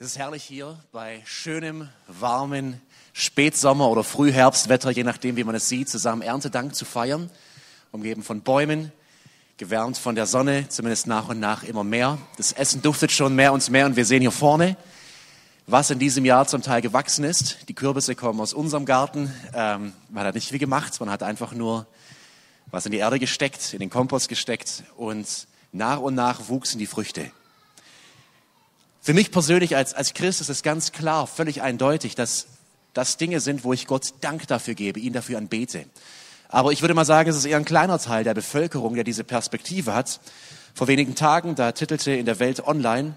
Es ist herrlich hier bei schönem, warmen Spätsommer- oder Frühherbstwetter, je nachdem, wie man es sieht, zusammen Erntedank zu feiern, umgeben von Bäumen, gewärmt von der Sonne, zumindest nach und nach immer mehr. Das Essen duftet schon mehr und mehr und wir sehen hier vorne, was in diesem Jahr zum Teil gewachsen ist. Die Kürbisse kommen aus unserem Garten. Ähm, man hat nicht viel gemacht, man hat einfach nur was in die Erde gesteckt, in den Kompost gesteckt und nach und nach wuchsen die Früchte. Für mich persönlich als, als Christ ist es ganz klar, völlig eindeutig, dass das Dinge sind, wo ich Gott Dank dafür gebe, ihn dafür anbete. Aber ich würde mal sagen, es ist eher ein kleiner Teil der Bevölkerung, der diese Perspektive hat. Vor wenigen Tagen, da titelte in der Welt Online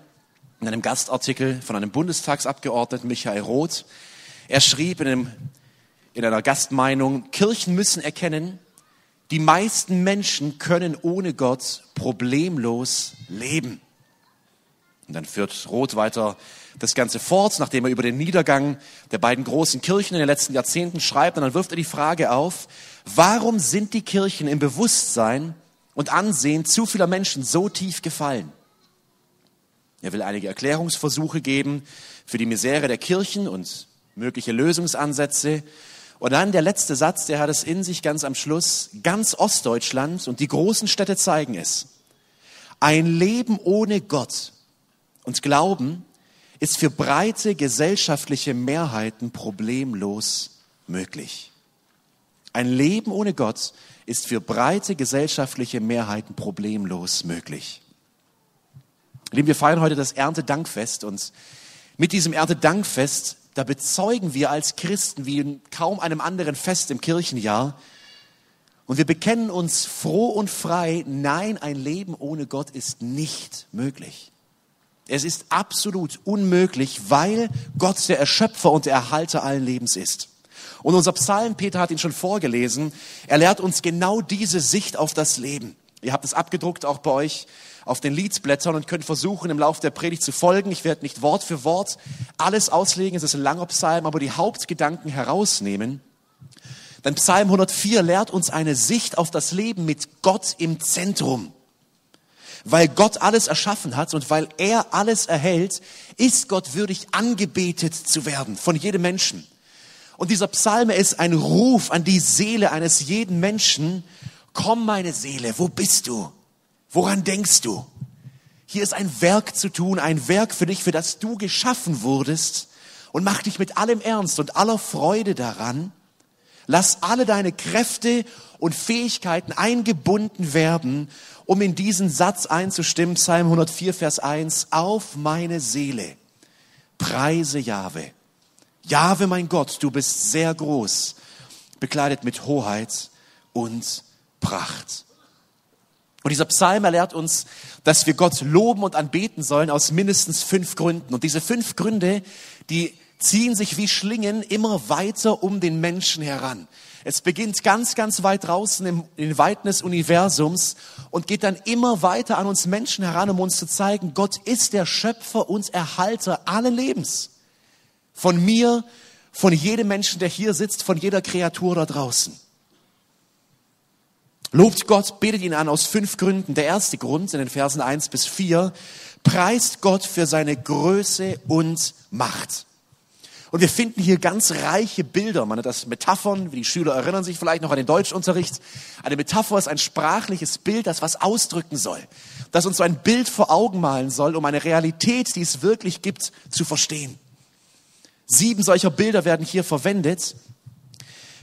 in einem Gastartikel von einem Bundestagsabgeordneten Michael Roth, er schrieb in, einem, in einer Gastmeinung, Kirchen müssen erkennen, die meisten Menschen können ohne Gott problemlos leben. Und dann führt Roth weiter das Ganze fort, nachdem er über den Niedergang der beiden großen Kirchen in den letzten Jahrzehnten schreibt. Und dann wirft er die Frage auf, warum sind die Kirchen im Bewusstsein und Ansehen zu vieler Menschen so tief gefallen? Er will einige Erklärungsversuche geben für die Misere der Kirchen und mögliche Lösungsansätze. Und dann der letzte Satz, der hat es in sich ganz am Schluss. Ganz Ostdeutschland und die großen Städte zeigen es. Ein Leben ohne Gott und Glauben ist für breite gesellschaftliche Mehrheiten problemlos möglich. Ein Leben ohne Gott ist für breite gesellschaftliche Mehrheiten problemlos möglich. Lieben, wir feiern heute das Erntedankfest und mit diesem Erntedankfest, da bezeugen wir als Christen wie in kaum einem anderen Fest im Kirchenjahr und wir bekennen uns froh und frei, nein, ein Leben ohne Gott ist nicht möglich. Es ist absolut unmöglich, weil Gott der Erschöpfer und der Erhalter allen Lebens ist. Und unser Psalm, Peter hat ihn schon vorgelesen, er lehrt uns genau diese Sicht auf das Leben. Ihr habt es abgedruckt auch bei euch auf den Liedblättern und könnt versuchen, im Laufe der Predigt zu folgen. Ich werde nicht Wort für Wort alles auslegen, es ist ein langer Psalm, aber die Hauptgedanken herausnehmen. Denn Psalm 104 lehrt uns eine Sicht auf das Leben mit Gott im Zentrum. Weil Gott alles erschaffen hat und weil er alles erhält, ist Gott würdig angebetet zu werden von jedem Menschen. Und dieser Psalm ist ein Ruf an die Seele eines jeden Menschen. Komm, meine Seele, wo bist du? Woran denkst du? Hier ist ein Werk zu tun, ein Werk für dich, für das du geschaffen wurdest. Und mach dich mit allem Ernst und aller Freude daran. Lass alle deine Kräfte und Fähigkeiten eingebunden werden um in diesen Satz einzustimmen, Psalm 104, Vers 1, auf meine Seele, preise Jahwe. Jahwe, mein Gott, du bist sehr groß, bekleidet mit Hoheit und Pracht. Und dieser Psalm erlehrt uns, dass wir Gott loben und anbeten sollen aus mindestens fünf Gründen. Und diese fünf Gründe, die ziehen sich wie Schlingen immer weiter um den Menschen heran. Es beginnt ganz, ganz weit draußen im, in Weiten des Universums und geht dann immer weiter an uns Menschen heran, um uns zu zeigen, Gott ist der Schöpfer und Erhalter allen Lebens. Von mir, von jedem Menschen, der hier sitzt, von jeder Kreatur da draußen. Lobt Gott, betet ihn an aus fünf Gründen. Der erste Grund in den Versen eins bis vier preist Gott für seine Größe und Macht. Und wir finden hier ganz reiche Bilder. Man hat das Metaphern, wie die Schüler erinnern sich vielleicht noch an den Deutschunterricht. Eine Metapher ist ein sprachliches Bild, das was ausdrücken soll. Das uns so ein Bild vor Augen malen soll, um eine Realität, die es wirklich gibt, zu verstehen. Sieben solcher Bilder werden hier verwendet.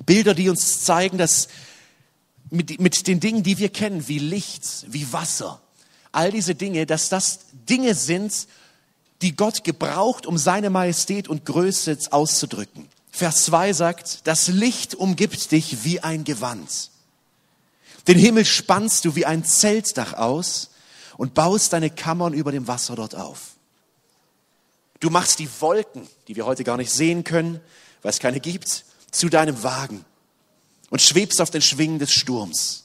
Bilder, die uns zeigen, dass mit, mit den Dingen, die wir kennen, wie Licht, wie Wasser, all diese Dinge, dass das Dinge sind, die Gott gebraucht, um seine Majestät und Größe auszudrücken. Vers 2 sagt, das Licht umgibt dich wie ein Gewand. Den Himmel spannst du wie ein Zeltdach aus und baust deine Kammern über dem Wasser dort auf. Du machst die Wolken, die wir heute gar nicht sehen können, weil es keine gibt, zu deinem Wagen und schwebst auf den Schwingen des Sturms.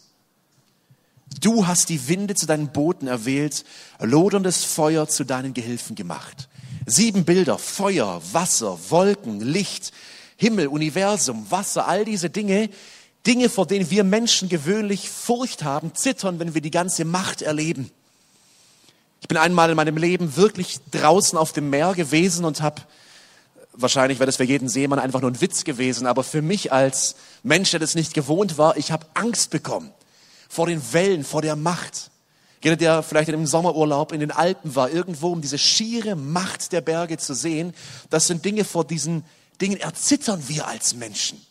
Du hast die Winde zu deinen Booten erwählt, loderndes Feuer zu deinen Gehilfen gemacht. Sieben Bilder, Feuer, Wasser, Wolken, Licht, Himmel, Universum, Wasser, all diese Dinge, Dinge, vor denen wir Menschen gewöhnlich Furcht haben, zittern, wenn wir die ganze Macht erleben. Ich bin einmal in meinem Leben wirklich draußen auf dem Meer gewesen und habe, wahrscheinlich wäre das für jeden Seemann einfach nur ein Witz gewesen, aber für mich als Mensch, der das nicht gewohnt war, ich habe Angst bekommen vor den Wellen, vor der Macht. Jeder, der vielleicht in einem Sommerurlaub in den Alpen war, irgendwo um diese schiere Macht der Berge zu sehen, das sind Dinge, vor diesen Dingen erzittern wir als Menschen.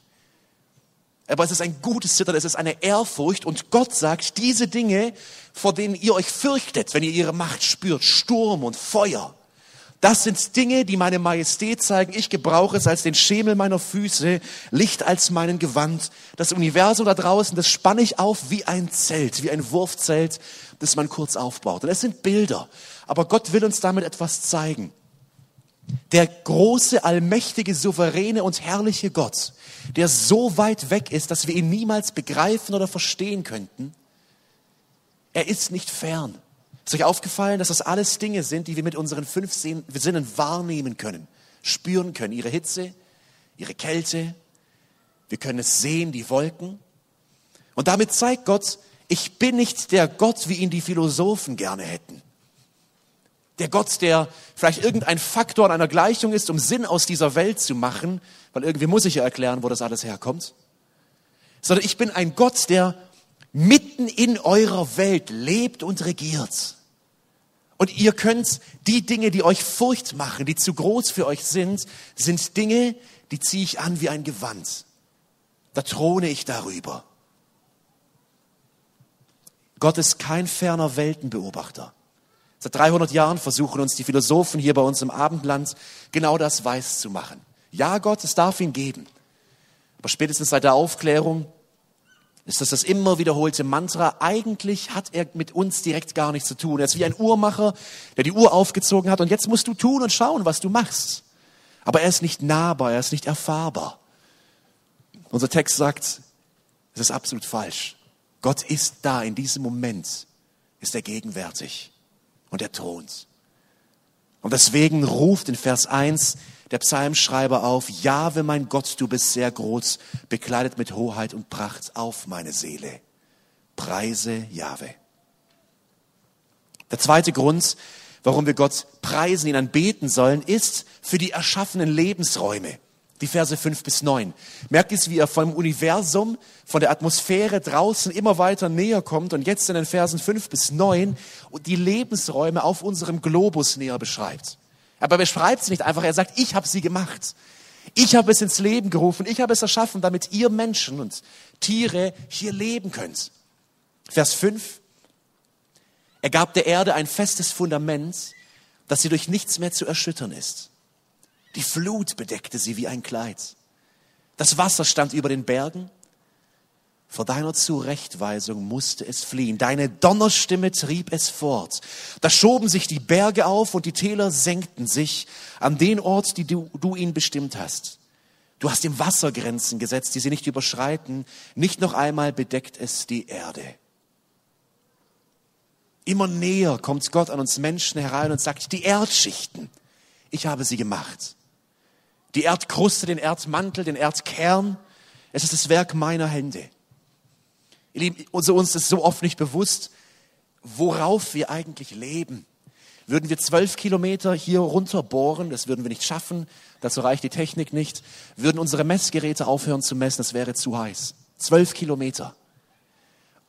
Aber es ist ein gutes Zittern, es ist eine Ehrfurcht und Gott sagt, diese Dinge, vor denen ihr euch fürchtet, wenn ihr ihre Macht spürt, Sturm und Feuer, das sind Dinge, die meine Majestät zeigen. Ich gebrauche es als den Schemel meiner Füße, Licht als meinen Gewand. Das Universum da draußen, das spanne ich auf wie ein Zelt, wie ein Wurfzelt, das man kurz aufbaut. Und es sind Bilder. Aber Gott will uns damit etwas zeigen. Der große, allmächtige, souveräne und herrliche Gott, der so weit weg ist, dass wir ihn niemals begreifen oder verstehen könnten, er ist nicht fern. Ist euch aufgefallen, dass das alles Dinge sind, die wir mit unseren fünf Sinnen wahrnehmen können, spüren können? Ihre Hitze, ihre Kälte. Wir können es sehen, die Wolken. Und damit zeigt Gott, ich bin nicht der Gott, wie ihn die Philosophen gerne hätten. Der Gott, der vielleicht irgendein Faktor an einer Gleichung ist, um Sinn aus dieser Welt zu machen, weil irgendwie muss ich ja erklären, wo das alles herkommt. Sondern ich bin ein Gott, der mitten in eurer Welt lebt und regiert. Und ihr könnt die Dinge, die euch Furcht machen, die zu groß für euch sind, sind Dinge, die ziehe ich an wie ein Gewand. Da throne ich darüber. Gott ist kein ferner Weltenbeobachter. Seit 300 Jahren versuchen uns die Philosophen hier bei uns im Abendland genau das weiß zu machen. Ja, Gott, es darf ihn geben. Aber spätestens seit der Aufklärung ist das das immer wiederholte Mantra. Eigentlich hat er mit uns direkt gar nichts zu tun. Er ist wie ein Uhrmacher, der die Uhr aufgezogen hat und jetzt musst du tun und schauen, was du machst. Aber er ist nicht nahbar, er ist nicht erfahrbar. Unser Text sagt, es ist absolut falsch. Gott ist da in diesem Moment, ist er gegenwärtig und er thront. Und deswegen ruft in Vers 1 der Psalmschreiber auf, Jahwe mein Gott, du bist sehr groß, bekleidet mit Hoheit und Pracht auf meine Seele. Preise Jahwe. Der zweite Grund, warum wir Gott preisen, ihn anbeten sollen, ist für die erschaffenen Lebensräume. Die Verse 5 bis 9. Merkt es, wie er vom Universum, von der Atmosphäre draußen immer weiter näher kommt und jetzt in den Versen 5 bis 9 die Lebensräume auf unserem Globus näher beschreibt. Aber er beschreibt sie nicht einfach, er sagt, ich habe sie gemacht. Ich habe es ins Leben gerufen, ich habe es erschaffen, damit ihr Menschen und Tiere hier leben könnt. Vers 5. Er gab der Erde ein festes Fundament, das sie durch nichts mehr zu erschüttern ist. Die Flut bedeckte sie wie ein Kleid. Das Wasser stand über den Bergen vor deiner Zurechtweisung musste es fliehen. Deine Donnerstimme trieb es fort. Da schoben sich die Berge auf und die Täler senkten sich an den Ort, die du, du ihnen bestimmt hast. Du hast ihm Wassergrenzen gesetzt, die sie nicht überschreiten. Nicht noch einmal bedeckt es die Erde. Immer näher kommt Gott an uns Menschen herein und sagt, die Erdschichten, ich habe sie gemacht. Die Erdkruste, den Erdmantel, den Erdkern, es ist das Werk meiner Hände. Ihr Lieben, uns ist so oft nicht bewusst, worauf wir eigentlich leben. Würden wir zwölf Kilometer hier runter bohren, das würden wir nicht schaffen, dazu reicht die Technik nicht, würden unsere Messgeräte aufhören zu messen, das wäre zu heiß. Zwölf Kilometer.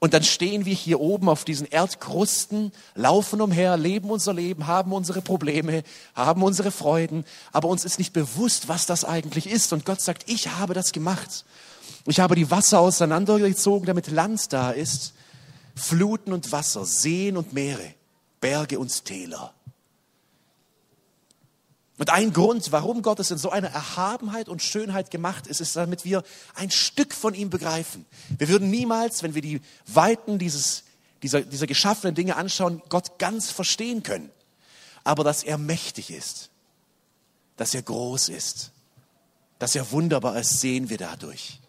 Und dann stehen wir hier oben auf diesen Erdkrusten, laufen umher, leben unser Leben, haben unsere Probleme, haben unsere Freuden, aber uns ist nicht bewusst, was das eigentlich ist. Und Gott sagt, ich habe das gemacht. Ich habe die Wasser auseinandergezogen, damit Land da ist, Fluten und Wasser, Seen und Meere, Berge und Täler. Und ein Grund, warum Gott es in so einer Erhabenheit und Schönheit gemacht ist, ist, damit wir ein Stück von ihm begreifen. Wir würden niemals, wenn wir die Weiten dieses, dieser, dieser geschaffenen Dinge anschauen, Gott ganz verstehen können. Aber dass er mächtig ist, dass er groß ist, dass er wunderbar ist, sehen wir dadurch.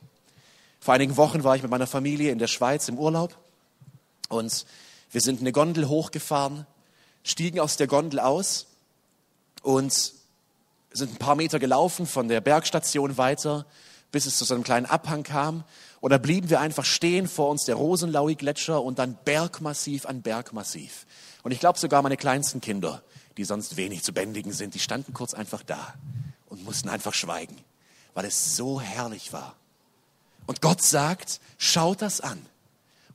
Vor einigen Wochen war ich mit meiner Familie in der Schweiz im Urlaub und wir sind eine Gondel hochgefahren, stiegen aus der Gondel aus und sind ein paar Meter gelaufen von der Bergstation weiter bis es zu so einem kleinen Abhang kam. Und da blieben wir einfach stehen vor uns, der Rosenlaui-Gletscher und dann Bergmassiv an Bergmassiv. Und ich glaube sogar meine kleinsten Kinder, die sonst wenig zu bändigen sind, die standen kurz einfach da und mussten einfach schweigen, weil es so herrlich war. Und Gott sagt, schaut das an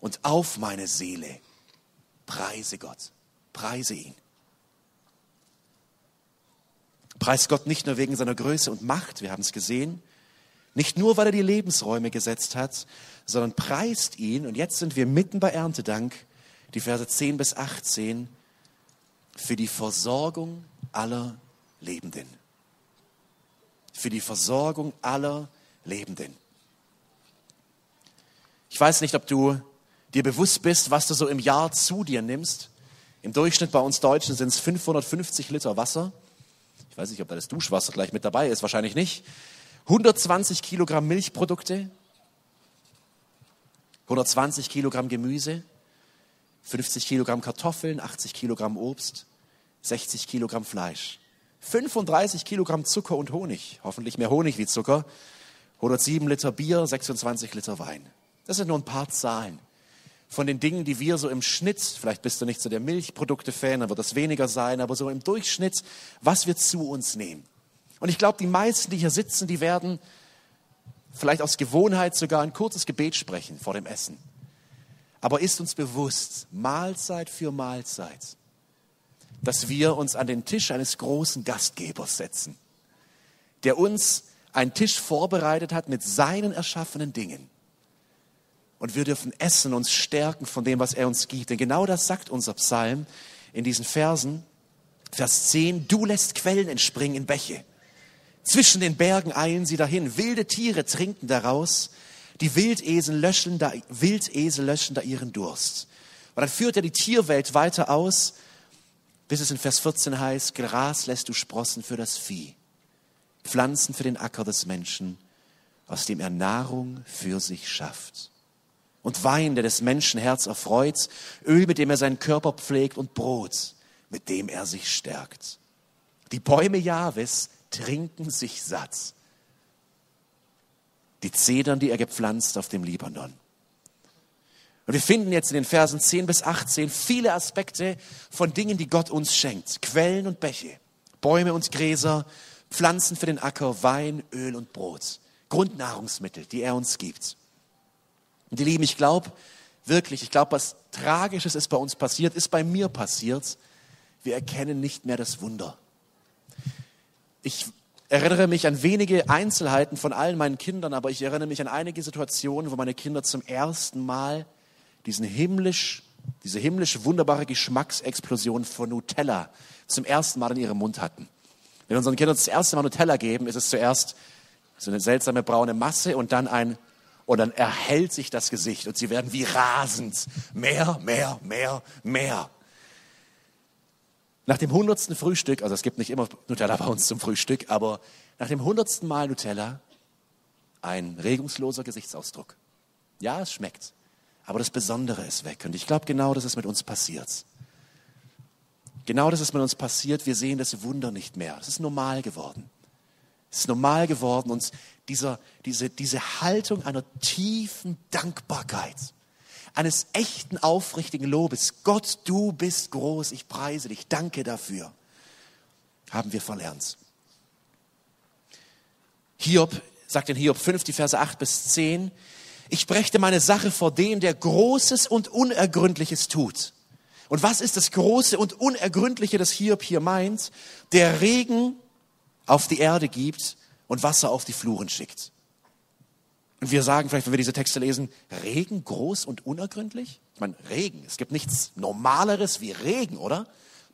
und auf meine Seele, preise Gott, preise ihn. Preist Gott nicht nur wegen seiner Größe und Macht, wir haben es gesehen, nicht nur, weil er die Lebensräume gesetzt hat, sondern preist ihn. Und jetzt sind wir mitten bei Erntedank, die Verse 10 bis 18, für die Versorgung aller Lebenden. Für die Versorgung aller Lebenden. Ich weiß nicht, ob du dir bewusst bist, was du so im Jahr zu dir nimmst. Im Durchschnitt bei uns Deutschen sind es 550 Liter Wasser. Weiß nicht, ob da das Duschwasser gleich mit dabei ist, wahrscheinlich nicht. 120 Kilogramm Milchprodukte, 120 Kilogramm Gemüse, 50 Kilogramm Kartoffeln, 80 Kilogramm Obst, 60 Kilogramm Fleisch, 35 Kilogramm Zucker und Honig, hoffentlich mehr Honig wie Zucker, 107 Liter Bier, 26 Liter Wein. Das sind nur ein paar Zahlen von den Dingen, die wir so im Schnitt, vielleicht bist du nicht so der Milchprodukte-Fan, dann wird das weniger sein, aber so im Durchschnitt, was wir zu uns nehmen. Und ich glaube, die meisten, die hier sitzen, die werden vielleicht aus Gewohnheit sogar ein kurzes Gebet sprechen vor dem Essen. Aber ist uns bewusst, Mahlzeit für Mahlzeit, dass wir uns an den Tisch eines großen Gastgebers setzen, der uns einen Tisch vorbereitet hat mit seinen erschaffenen Dingen. Und wir dürfen essen, uns stärken von dem, was er uns gibt. Denn genau das sagt unser Psalm in diesen Versen. Vers 10, du lässt Quellen entspringen in Bäche. Zwischen den Bergen eilen sie dahin. Wilde Tiere trinken daraus. Die Wildesel löschen da, Wildesel löschen da ihren Durst. Und dann führt er die Tierwelt weiter aus, bis es in Vers 14 heißt, Gras lässt du sprossen für das Vieh, Pflanzen für den Acker des Menschen, aus dem er Nahrung für sich schafft. Und Wein, der des Menschen Herz erfreut, Öl, mit dem er seinen Körper pflegt und Brot, mit dem er sich stärkt. Die Bäume Jahwes trinken sich satt. Die Zedern, die er gepflanzt auf dem Libanon. Und wir finden jetzt in den Versen 10 bis 18 viele Aspekte von Dingen, die Gott uns schenkt. Quellen und Bäche, Bäume und Gräser, Pflanzen für den Acker, Wein, Öl und Brot. Grundnahrungsmittel, die er uns gibt. Und ihr Lieben, ich glaube wirklich, ich glaube, was Tragisches ist bei uns passiert, ist bei mir passiert. Wir erkennen nicht mehr das Wunder. Ich erinnere mich an wenige Einzelheiten von allen meinen Kindern, aber ich erinnere mich an einige Situationen, wo meine Kinder zum ersten Mal diesen himmlisch, diese himmlisch wunderbare Geschmacksexplosion von Nutella zum ersten Mal in ihrem Mund hatten. Wenn wir unseren Kindern das erste Mal Nutella geben, ist es zuerst so eine seltsame braune Masse und dann ein, und dann erhellt sich das Gesicht und sie werden wie rasend. Mehr, mehr, mehr, mehr. Nach dem hundertsten Frühstück, also es gibt nicht immer Nutella bei uns zum Frühstück, aber nach dem hundertsten Mal Nutella ein regungsloser Gesichtsausdruck. Ja, es schmeckt, aber das Besondere ist weg. Und ich glaube, genau das ist mit uns passiert. Genau das ist mit uns passiert. Wir sehen das Wunder nicht mehr. Es ist normal geworden. Es ist normal geworden und dieser, diese, diese Haltung einer tiefen Dankbarkeit eines echten, aufrichtigen Lobes. Gott, du bist groß, ich preise dich, danke dafür, haben wir verlernt. Hiob sagt in Hiob 5, die Verse 8 bis 10, ich brächte meine Sache vor dem, der Großes und Unergründliches tut. Und was ist das Große und Unergründliche, das Hiob hier meint? Der Regen auf die Erde gibt und Wasser auf die Fluren schickt. Und wir sagen vielleicht, wenn wir diese Texte lesen, Regen groß und unergründlich? Ich meine, Regen, es gibt nichts Normaleres wie Regen, oder?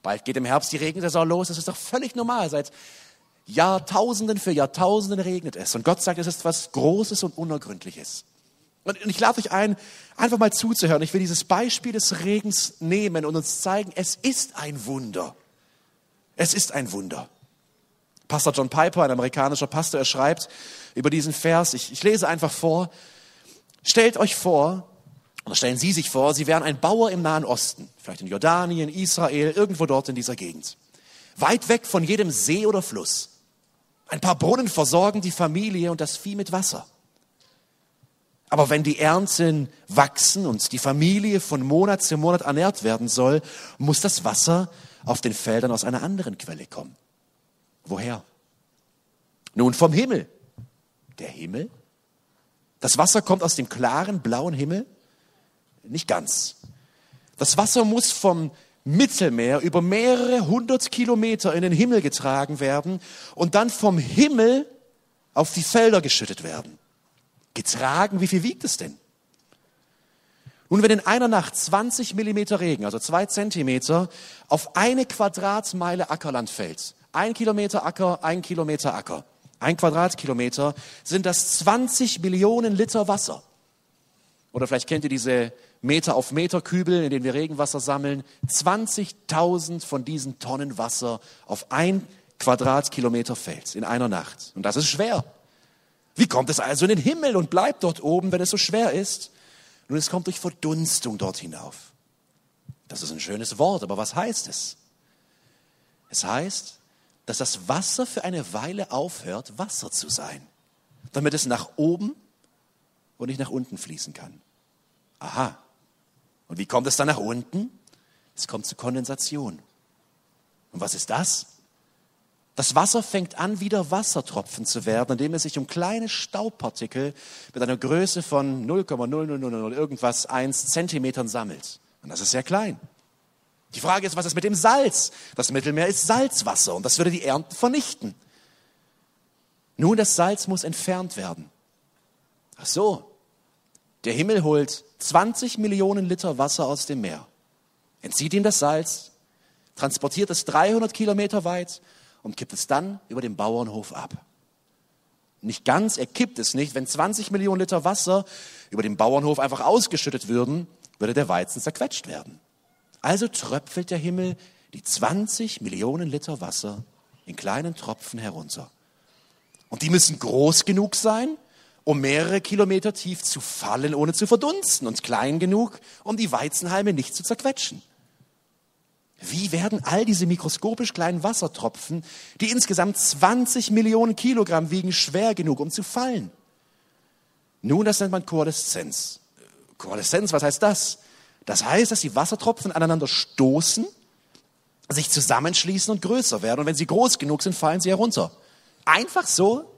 Bald geht im Herbst die Regensaison los, das ist doch völlig normal. Seit Jahrtausenden für Jahrtausenden regnet es. Und Gott sagt, es ist was Großes und Unergründliches. Und ich lade euch ein, einfach mal zuzuhören. Ich will dieses Beispiel des Regens nehmen und uns zeigen, es ist ein Wunder. Es ist ein Wunder. Pastor John Piper, ein amerikanischer Pastor, er schreibt über diesen Vers, ich, ich lese einfach vor, stellt euch vor, oder stellen Sie sich vor, Sie wären ein Bauer im Nahen Osten, vielleicht in Jordanien, Israel, irgendwo dort in dieser Gegend. Weit weg von jedem See oder Fluss. Ein paar Brunnen versorgen die Familie und das Vieh mit Wasser. Aber wenn die Ernten wachsen und die Familie von Monat zu Monat ernährt werden soll, muss das Wasser auf den Feldern aus einer anderen Quelle kommen. Woher? Nun vom Himmel. Der Himmel? Das Wasser kommt aus dem klaren blauen Himmel? Nicht ganz. Das Wasser muss vom Mittelmeer über mehrere hundert Kilometer in den Himmel getragen werden und dann vom Himmel auf die Felder geschüttet werden. Getragen, wie viel wiegt es denn? Nun, wenn in einer Nacht 20 Millimeter Regen, also zwei Zentimeter, auf eine Quadratmeile Ackerland fällt, ein Kilometer Acker, ein Kilometer Acker, ein Quadratkilometer, sind das 20 Millionen Liter Wasser. Oder vielleicht kennt ihr diese Meter auf Meter Kübel, in denen wir Regenwasser sammeln. 20.000 von diesen Tonnen Wasser auf ein Quadratkilometer fällt in einer Nacht. Und das ist schwer. Wie kommt es also in den Himmel und bleibt dort oben, wenn es so schwer ist? Nun, es kommt durch Verdunstung dort hinauf. Das ist ein schönes Wort, aber was heißt es? Es heißt, dass das Wasser für eine Weile aufhört, Wasser zu sein, damit es nach oben und nicht nach unten fließen kann. Aha. Und wie kommt es dann nach unten? Es kommt zu Kondensation. Und was ist das? Das Wasser fängt an, wieder Wassertropfen zu werden, indem es sich um kleine Staubpartikel mit einer Größe von 0,0000 irgendwas 1 Zentimetern sammelt. Und das ist sehr klein. Die Frage ist, was ist mit dem Salz? Das Mittelmeer ist Salzwasser und das würde die Ernten vernichten. Nun, das Salz muss entfernt werden. Ach so, der Himmel holt 20 Millionen Liter Wasser aus dem Meer, entzieht ihm das Salz, transportiert es 300 Kilometer weit und kippt es dann über den Bauernhof ab. Nicht ganz, er kippt es nicht. Wenn 20 Millionen Liter Wasser über den Bauernhof einfach ausgeschüttet würden, würde der Weizen zerquetscht werden. Also tröpfelt der Himmel die 20 Millionen Liter Wasser in kleinen Tropfen herunter. Und die müssen groß genug sein, um mehrere Kilometer tief zu fallen, ohne zu verdunsten, und klein genug, um die Weizenhalme nicht zu zerquetschen. Wie werden all diese mikroskopisch kleinen Wassertropfen, die insgesamt 20 Millionen Kilogramm wiegen, schwer genug, um zu fallen? Nun, das nennt man Koaleszenz. Koaleszenz, was heißt das? Das heißt, dass die Wassertropfen aneinander stoßen, sich zusammenschließen und größer werden. Und wenn sie groß genug sind, fallen sie herunter. Einfach so?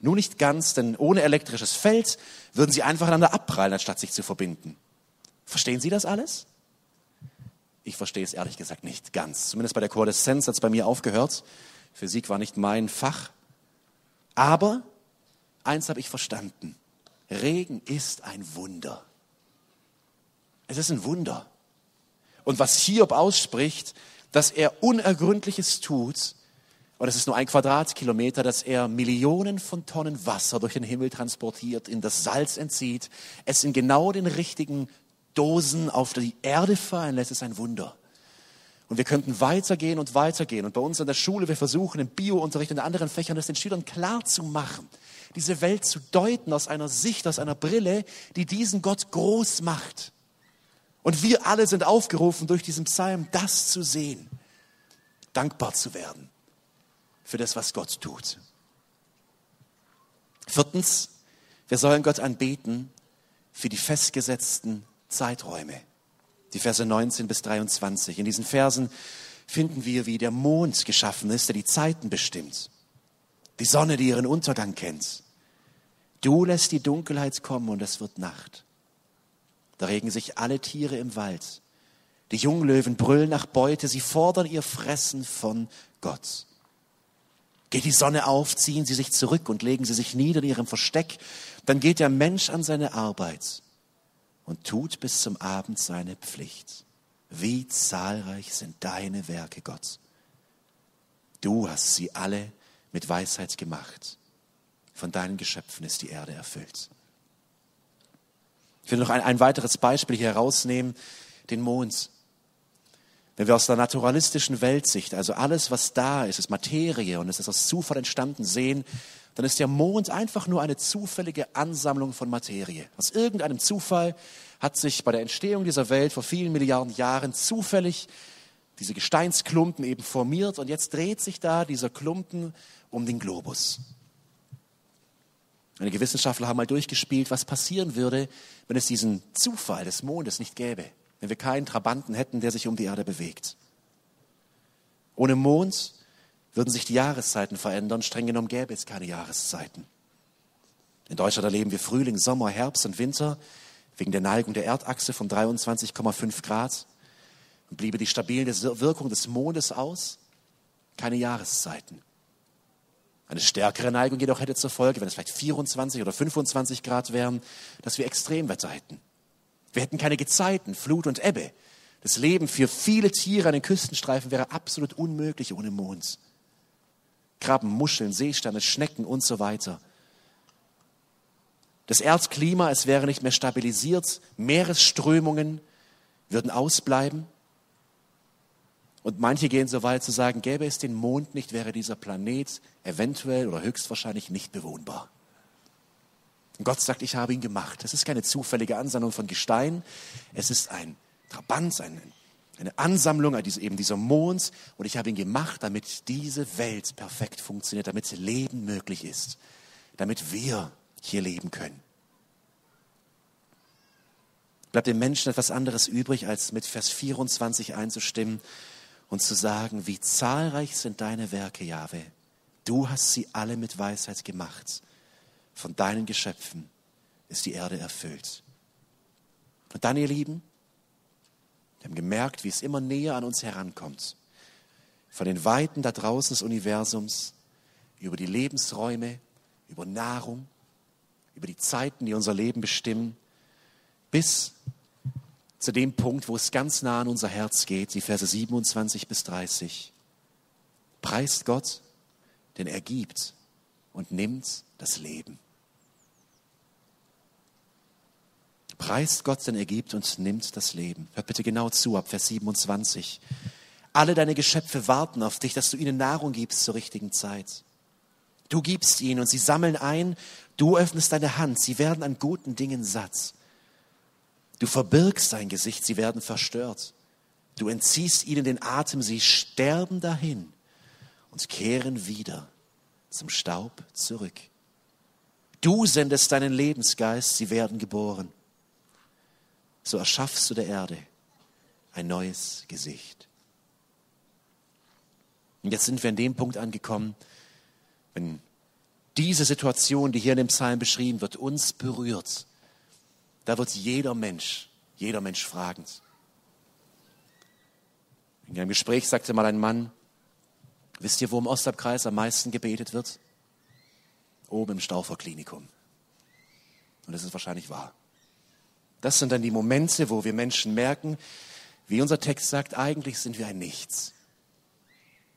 Nun nicht ganz, denn ohne elektrisches Feld würden sie einfach aneinander abprallen, anstatt sich zu verbinden. Verstehen Sie das alles? Ich verstehe es ehrlich gesagt nicht ganz. Zumindest bei der Koaleszenz hat es bei mir aufgehört. Physik war nicht mein Fach. Aber eins habe ich verstanden. Regen ist ein Wunder. Es ist ein Wunder. Und was Hiob ausspricht, dass er Unergründliches tut, und es ist nur ein Quadratkilometer, dass er Millionen von Tonnen Wasser durch den Himmel transportiert, in das Salz entzieht, es in genau den richtigen Dosen auf die Erde fallen lässt, ist ein Wunder. Und wir könnten weitergehen und weitergehen. Und bei uns an der Schule, wir versuchen im Biounterricht und in anderen Fächern das den Schülern klar zu machen, diese Welt zu deuten aus einer Sicht, aus einer Brille, die diesen Gott groß macht. Und wir alle sind aufgerufen, durch diesen Psalm das zu sehen, dankbar zu werden für das, was Gott tut. Viertens, wir sollen Gott anbeten für die festgesetzten Zeiträume. Die Verse 19 bis 23. In diesen Versen finden wir, wie der Mond geschaffen ist, der die Zeiten bestimmt. Die Sonne, die ihren Untergang kennt. Du lässt die Dunkelheit kommen und es wird Nacht. Da regen sich alle Tiere im Wald. Die Junglöwen brüllen nach Beute, sie fordern ihr Fressen von Gott. Geht die Sonne auf, ziehen sie sich zurück und legen sie sich nieder in ihrem Versteck, dann geht der Mensch an seine Arbeit und tut bis zum Abend seine Pflicht. Wie zahlreich sind deine Werke, Gott. Du hast sie alle mit Weisheit gemacht. Von deinen Geschöpfen ist die Erde erfüllt. Ich will noch ein, ein weiteres Beispiel hier herausnehmen, den Mond. Wenn wir aus der naturalistischen Weltsicht, also alles, was da ist, ist Materie und es ist aus Zufall entstanden, sehen, dann ist der Mond einfach nur eine zufällige Ansammlung von Materie. Aus irgendeinem Zufall hat sich bei der Entstehung dieser Welt vor vielen Milliarden Jahren zufällig diese Gesteinsklumpen eben formiert und jetzt dreht sich da dieser Klumpen um den Globus. Einige Wissenschaftler haben mal durchgespielt, was passieren würde, wenn es diesen Zufall des Mondes nicht gäbe, wenn wir keinen Trabanten hätten, der sich um die Erde bewegt. Ohne Mond würden sich die Jahreszeiten verändern. Streng genommen gäbe es keine Jahreszeiten. In Deutschland erleben wir Frühling, Sommer, Herbst und Winter wegen der Neigung der Erdachse von 23,5 Grad. Und bliebe die stabile Wirkung des Mondes aus, keine Jahreszeiten. Eine stärkere Neigung jedoch hätte zur Folge, wenn es vielleicht 24 oder 25 Grad wären, dass wir Extremwetter hätten. Wir hätten keine Gezeiten, Flut und Ebbe. Das Leben für viele Tiere an den Küstenstreifen wäre absolut unmöglich ohne Mond. Krabben, Muscheln, Seesterne, Schnecken und so weiter. Das Erdklima, es wäre nicht mehr stabilisiert, Meeresströmungen würden ausbleiben. Und manche gehen so weit zu sagen, gäbe es den Mond nicht, wäre dieser Planet eventuell oder höchstwahrscheinlich nicht bewohnbar. Und Gott sagt, ich habe ihn gemacht. Das ist keine zufällige Ansammlung von Gestein. Es ist ein Trabant, ein, eine Ansammlung eben dieser Mond. Und ich habe ihn gemacht, damit diese Welt perfekt funktioniert, damit Leben möglich ist, damit wir hier leben können. Bleibt dem Menschen etwas anderes übrig, als mit Vers 24 einzustimmen und zu sagen, wie zahlreich sind deine Werke, Jahwe. Du hast sie alle mit Weisheit gemacht. Von deinen Geschöpfen ist die Erde erfüllt. Und dann, ihr Lieben, wir haben gemerkt, wie es immer näher an uns herankommt. Von den Weiten da draußen des Universums, über die Lebensräume, über Nahrung, über die Zeiten, die unser Leben bestimmen, bis zu dem Punkt, wo es ganz nah an unser Herz geht, die Verse 27 bis 30. Preist Gott, denn er gibt und nimmt das Leben. Preist Gott, denn er gibt und nimmt das Leben. Hört bitte genau zu, ab Vers 27. Alle deine Geschöpfe warten auf dich, dass du ihnen Nahrung gibst zur richtigen Zeit. Du gibst ihnen und sie sammeln ein, du öffnest deine Hand, sie werden an guten Dingen satt. Du verbirgst dein Gesicht, sie werden verstört. Du entziehst ihnen den Atem, sie sterben dahin und kehren wieder zum Staub zurück. Du sendest deinen Lebensgeist, sie werden geboren so erschaffst du der Erde ein neues Gesicht. Und jetzt sind wir an dem Punkt angekommen, wenn diese Situation, die hier in dem Psalm beschrieben wird, uns berührt, da wird jeder Mensch, jeder Mensch fragend. In einem Gespräch sagte mal ein Mann, wisst ihr, wo im Ostabkreis am meisten gebetet wird? Oben im Staufer Klinikum. Und das ist wahrscheinlich wahr. Das sind dann die Momente, wo wir Menschen merken, wie unser Text sagt, eigentlich sind wir ein Nichts.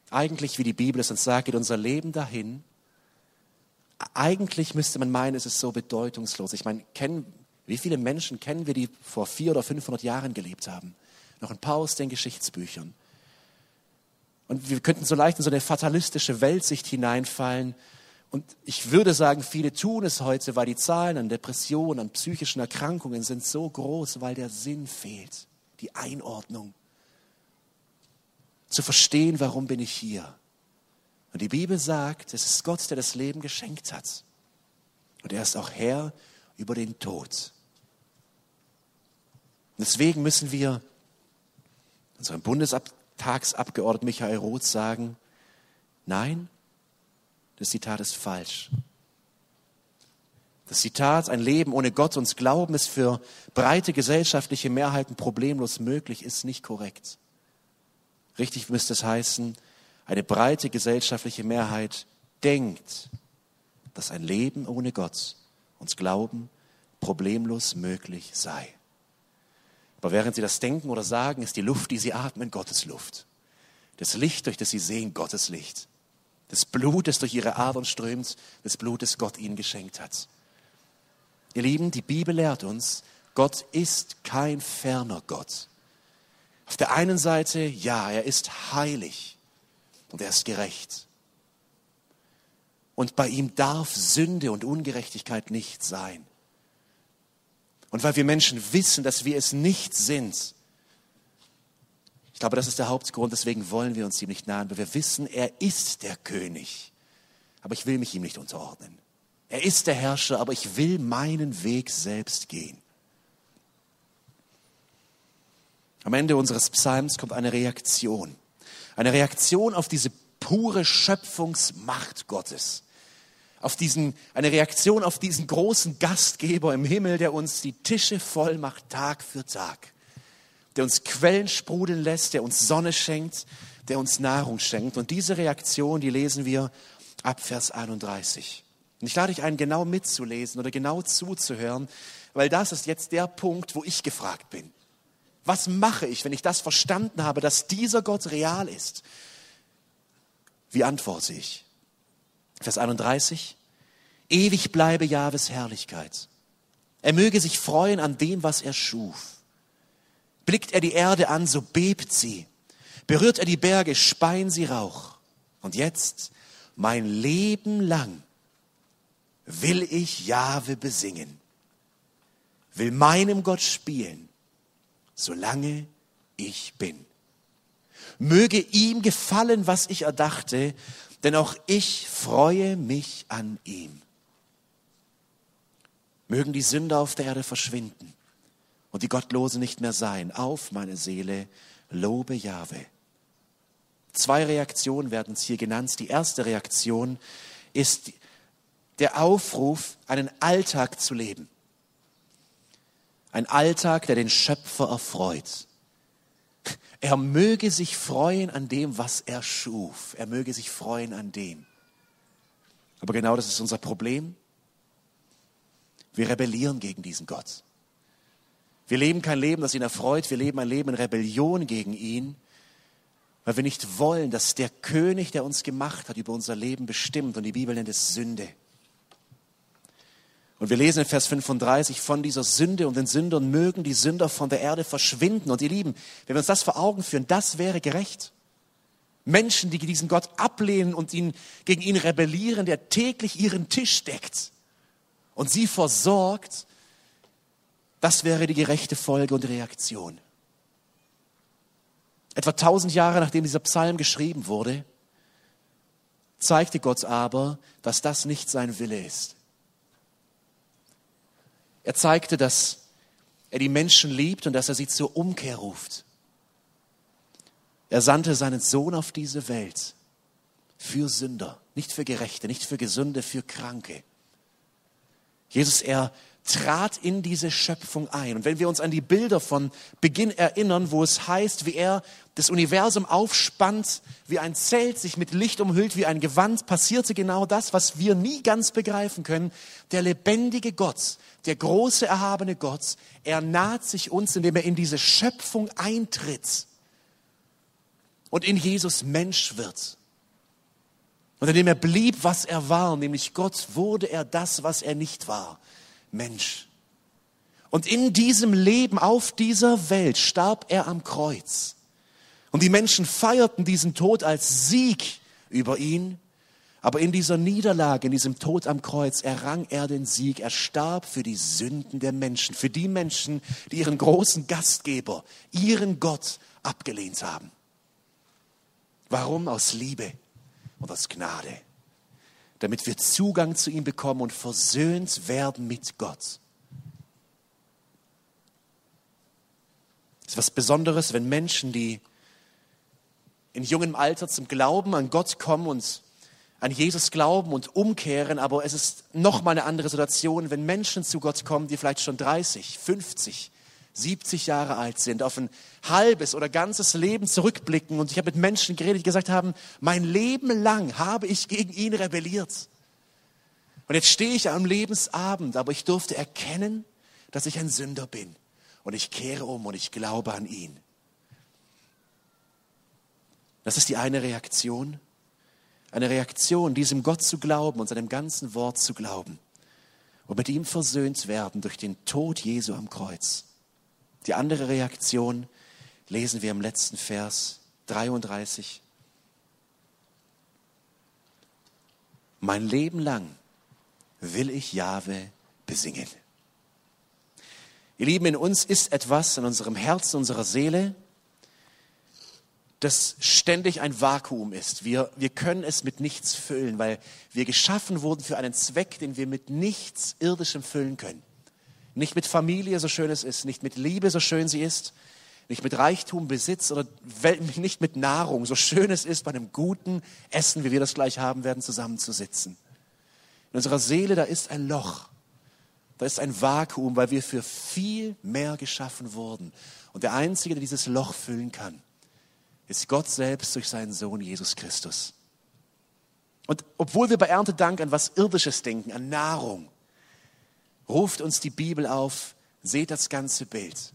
Eigentlich, wie die Bibel es uns sagt, geht unser Leben dahin. Eigentlich müsste man meinen, es ist so bedeutungslos. Ich meine, kennen, wie viele Menschen kennen wir, die vor vier oder 500 Jahren gelebt haben? Noch ein paar aus den Geschichtsbüchern. Und wir könnten so leicht in so eine fatalistische Weltsicht hineinfallen und ich würde sagen, viele tun es heute, weil die Zahlen an Depressionen, an psychischen Erkrankungen sind so groß, weil der Sinn fehlt, die Einordnung. Zu verstehen, warum bin ich hier. Und die Bibel sagt, es ist Gott, der das Leben geschenkt hat. Und er ist auch Herr über den Tod. deswegen müssen wir unserem Bundestagsabgeordneten Michael Roth sagen, nein, das Zitat ist falsch. Das Zitat, ein Leben ohne Gott und Glauben ist für breite gesellschaftliche Mehrheiten problemlos möglich, ist nicht korrekt. Richtig müsste es heißen, eine breite gesellschaftliche Mehrheit denkt, dass ein Leben ohne Gott und Glauben problemlos möglich sei. Aber während sie das denken oder sagen, ist die Luft, die sie atmen, Gottes Luft. Das Licht, durch das sie sehen, Gottes Licht das Blut, das durch ihre Adern strömt, das Blut, das Gott ihnen geschenkt hat. Ihr Lieben, die Bibel lehrt uns, Gott ist kein ferner Gott. Auf der einen Seite, ja, er ist heilig und er ist gerecht. Und bei ihm darf Sünde und Ungerechtigkeit nicht sein. Und weil wir Menschen wissen, dass wir es nicht sind, ich glaube, das ist der Hauptgrund, deswegen wollen wir uns ihm nicht nahen, weil wir wissen, er ist der König. Aber ich will mich ihm nicht unterordnen. Er ist der Herrscher, aber ich will meinen Weg selbst gehen. Am Ende unseres Psalms kommt eine Reaktion. Eine Reaktion auf diese pure Schöpfungsmacht Gottes. Auf diesen, eine Reaktion auf diesen großen Gastgeber im Himmel, der uns die Tische voll macht, Tag für Tag. Der uns Quellen sprudeln lässt, der uns Sonne schenkt, der uns Nahrung schenkt. Und diese Reaktion, die lesen wir ab Vers 31. Und ich lade dich ein, genau mitzulesen oder genau zuzuhören, weil das ist jetzt der Punkt, wo ich gefragt bin. Was mache ich, wenn ich das verstanden habe, dass dieser Gott real ist? Wie antworte ich? Vers 31. Ewig bleibe Jahwes Herrlichkeit. Er möge sich freuen an dem, was er schuf. Blickt er die Erde an, so bebt sie. Berührt er die Berge, speien sie Rauch. Und jetzt, mein Leben lang, will ich Jahwe besingen, will meinem Gott spielen solange ich bin. Möge ihm gefallen, was ich erdachte, denn auch ich freue mich an ihm. Mögen die Sünder auf der Erde verschwinden und die Gottlosen nicht mehr sein. Auf, meine Seele, lobe Jahwe. Zwei Reaktionen werden uns hier genannt. Die erste Reaktion ist der Aufruf, einen Alltag zu leben. Ein Alltag, der den Schöpfer erfreut. Er möge sich freuen an dem, was er schuf. Er möge sich freuen an dem. Aber genau das ist unser Problem. Wir rebellieren gegen diesen Gott. Wir leben kein Leben, das ihn erfreut. Wir leben ein Leben in Rebellion gegen ihn, weil wir nicht wollen, dass der König, der uns gemacht hat, über unser Leben bestimmt. Und die Bibel nennt es Sünde. Und wir lesen in Vers 35 von dieser Sünde und den Sündern mögen die Sünder von der Erde verschwinden. Und ihr Lieben, wenn wir uns das vor Augen führen, das wäre gerecht. Menschen, die diesen Gott ablehnen und ihn, gegen ihn rebellieren, der täglich ihren Tisch deckt und sie versorgt, das wäre die gerechte Folge und Reaktion. Etwa tausend Jahre nachdem dieser Psalm geschrieben wurde, zeigte Gott aber, dass das nicht sein Wille ist. Er zeigte, dass er die Menschen liebt und dass er sie zur Umkehr ruft. Er sandte seinen Sohn auf diese Welt für Sünder, nicht für Gerechte, nicht für Gesunde, für Kranke. Jesus, er trat in diese Schöpfung ein. Und wenn wir uns an die Bilder von Beginn erinnern, wo es heißt, wie er das Universum aufspannt, wie ein Zelt sich mit Licht umhüllt, wie ein Gewand, passierte genau das, was wir nie ganz begreifen können. Der lebendige Gott, der große erhabene Gott, er naht sich uns, indem er in diese Schöpfung eintritt und in Jesus Mensch wird. Und indem er blieb, was er war, nämlich Gott, wurde er das, was er nicht war. Mensch. Und in diesem Leben auf dieser Welt starb er am Kreuz. Und die Menschen feierten diesen Tod als Sieg über ihn. Aber in dieser Niederlage, in diesem Tod am Kreuz, errang er den Sieg. Er starb für die Sünden der Menschen, für die Menschen, die ihren großen Gastgeber, ihren Gott abgelehnt haben. Warum? Aus Liebe und aus Gnade damit wir Zugang zu ihm bekommen und versöhnt werden mit Gott. Es ist was Besonderes, wenn Menschen, die in jungem Alter zum Glauben an Gott kommen und an Jesus glauben und umkehren, aber es ist nochmal eine andere Situation, wenn Menschen zu Gott kommen, die vielleicht schon 30, 50, 70 Jahre alt sind, auf ein halbes oder ganzes Leben zurückblicken. Und ich habe mit Menschen geredet, die gesagt haben, mein Leben lang habe ich gegen ihn rebelliert. Und jetzt stehe ich am Lebensabend, aber ich durfte erkennen, dass ich ein Sünder bin. Und ich kehre um und ich glaube an ihn. Das ist die eine Reaktion. Eine Reaktion, diesem Gott zu glauben und seinem ganzen Wort zu glauben. Und mit ihm versöhnt werden durch den Tod Jesu am Kreuz. Die andere Reaktion lesen wir im letzten Vers 33. Mein Leben lang will ich Jahwe besingen. Ihr Lieben, in uns ist etwas, in unserem Herzen, unserer Seele, das ständig ein Vakuum ist. Wir, wir können es mit nichts füllen, weil wir geschaffen wurden für einen Zweck, den wir mit nichts Irdischem füllen können. Nicht mit Familie, so schön es ist, nicht mit Liebe, so schön sie ist, nicht mit Reichtum, Besitz oder nicht mit Nahrung, so schön es ist, bei einem guten Essen, wie wir das gleich haben werden, zusammenzusitzen. In unserer Seele, da ist ein Loch, da ist ein Vakuum, weil wir für viel mehr geschaffen wurden. Und der Einzige, der dieses Loch füllen kann, ist Gott selbst durch seinen Sohn Jesus Christus. Und obwohl wir bei Erntedank an was Irdisches denken, an Nahrung, ruft uns die Bibel auf, seht das ganze Bild.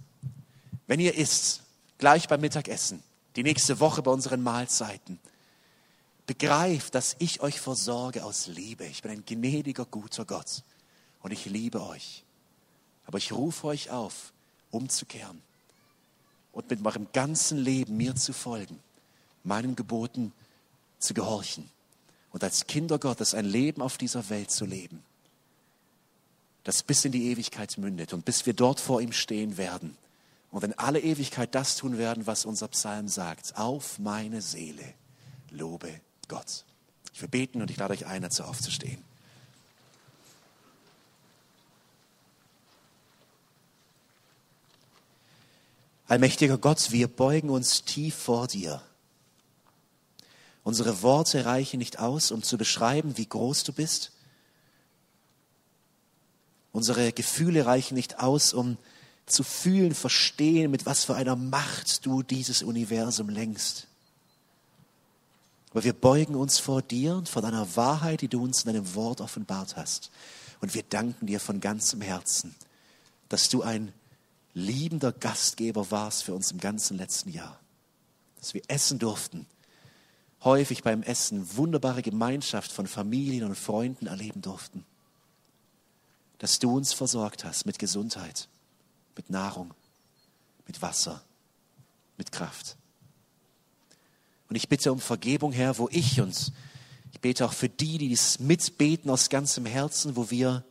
Wenn ihr isst, gleich beim Mittagessen, die nächste Woche bei unseren Mahlzeiten, begreift, dass ich euch versorge aus Liebe. Ich bin ein gnädiger, guter Gott und ich liebe euch. Aber ich rufe euch auf, umzukehren und mit meinem ganzen Leben mir zu folgen, meinen Geboten zu gehorchen und als Kinder Gottes ein Leben auf dieser Welt zu leben, das bis in die Ewigkeit mündet und bis wir dort vor ihm stehen werden und in alle Ewigkeit das tun werden, was unser Psalm sagt. Auf meine Seele lobe Gott. Ich will beten und ich lade euch ein, dazu aufzustehen. Allmächtiger Gott, wir beugen uns tief vor dir. Unsere Worte reichen nicht aus, um zu beschreiben, wie groß du bist. Unsere Gefühle reichen nicht aus, um zu fühlen, verstehen, mit was für einer Macht du dieses Universum lenkst. Aber wir beugen uns vor dir und vor deiner Wahrheit, die du uns in deinem Wort offenbart hast. Und wir danken dir von ganzem Herzen, dass du ein liebender Gastgeber warst für uns im ganzen letzten Jahr. Dass wir essen durften, häufig beim Essen wunderbare Gemeinschaft von Familien und Freunden erleben durften. Dass du uns versorgt hast mit Gesundheit, mit Nahrung, mit Wasser, mit Kraft. Und ich bitte um Vergebung, Herr, wo ich und ich bete auch für die, die dies mitbeten aus ganzem Herzen, wo wir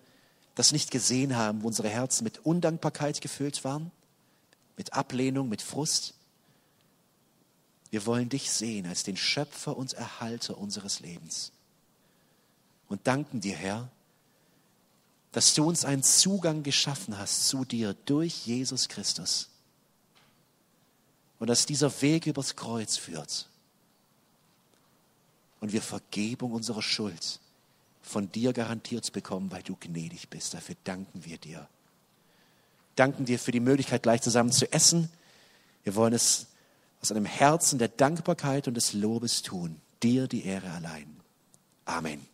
das nicht gesehen haben, wo unsere Herzen mit Undankbarkeit gefüllt waren, mit Ablehnung, mit Frust. Wir wollen dich sehen als den Schöpfer und Erhalter unseres Lebens. Und danken dir, Herr, dass du uns einen Zugang geschaffen hast zu dir durch Jesus Christus. Und dass dieser Weg übers Kreuz führt. Und wir Vergebung unserer Schuld von dir garantiert bekommen, weil du gnädig bist. Dafür danken wir dir. Danken dir für die Möglichkeit, gleich zusammen zu essen. Wir wollen es aus einem Herzen der Dankbarkeit und des Lobes tun. Dir die Ehre allein. Amen.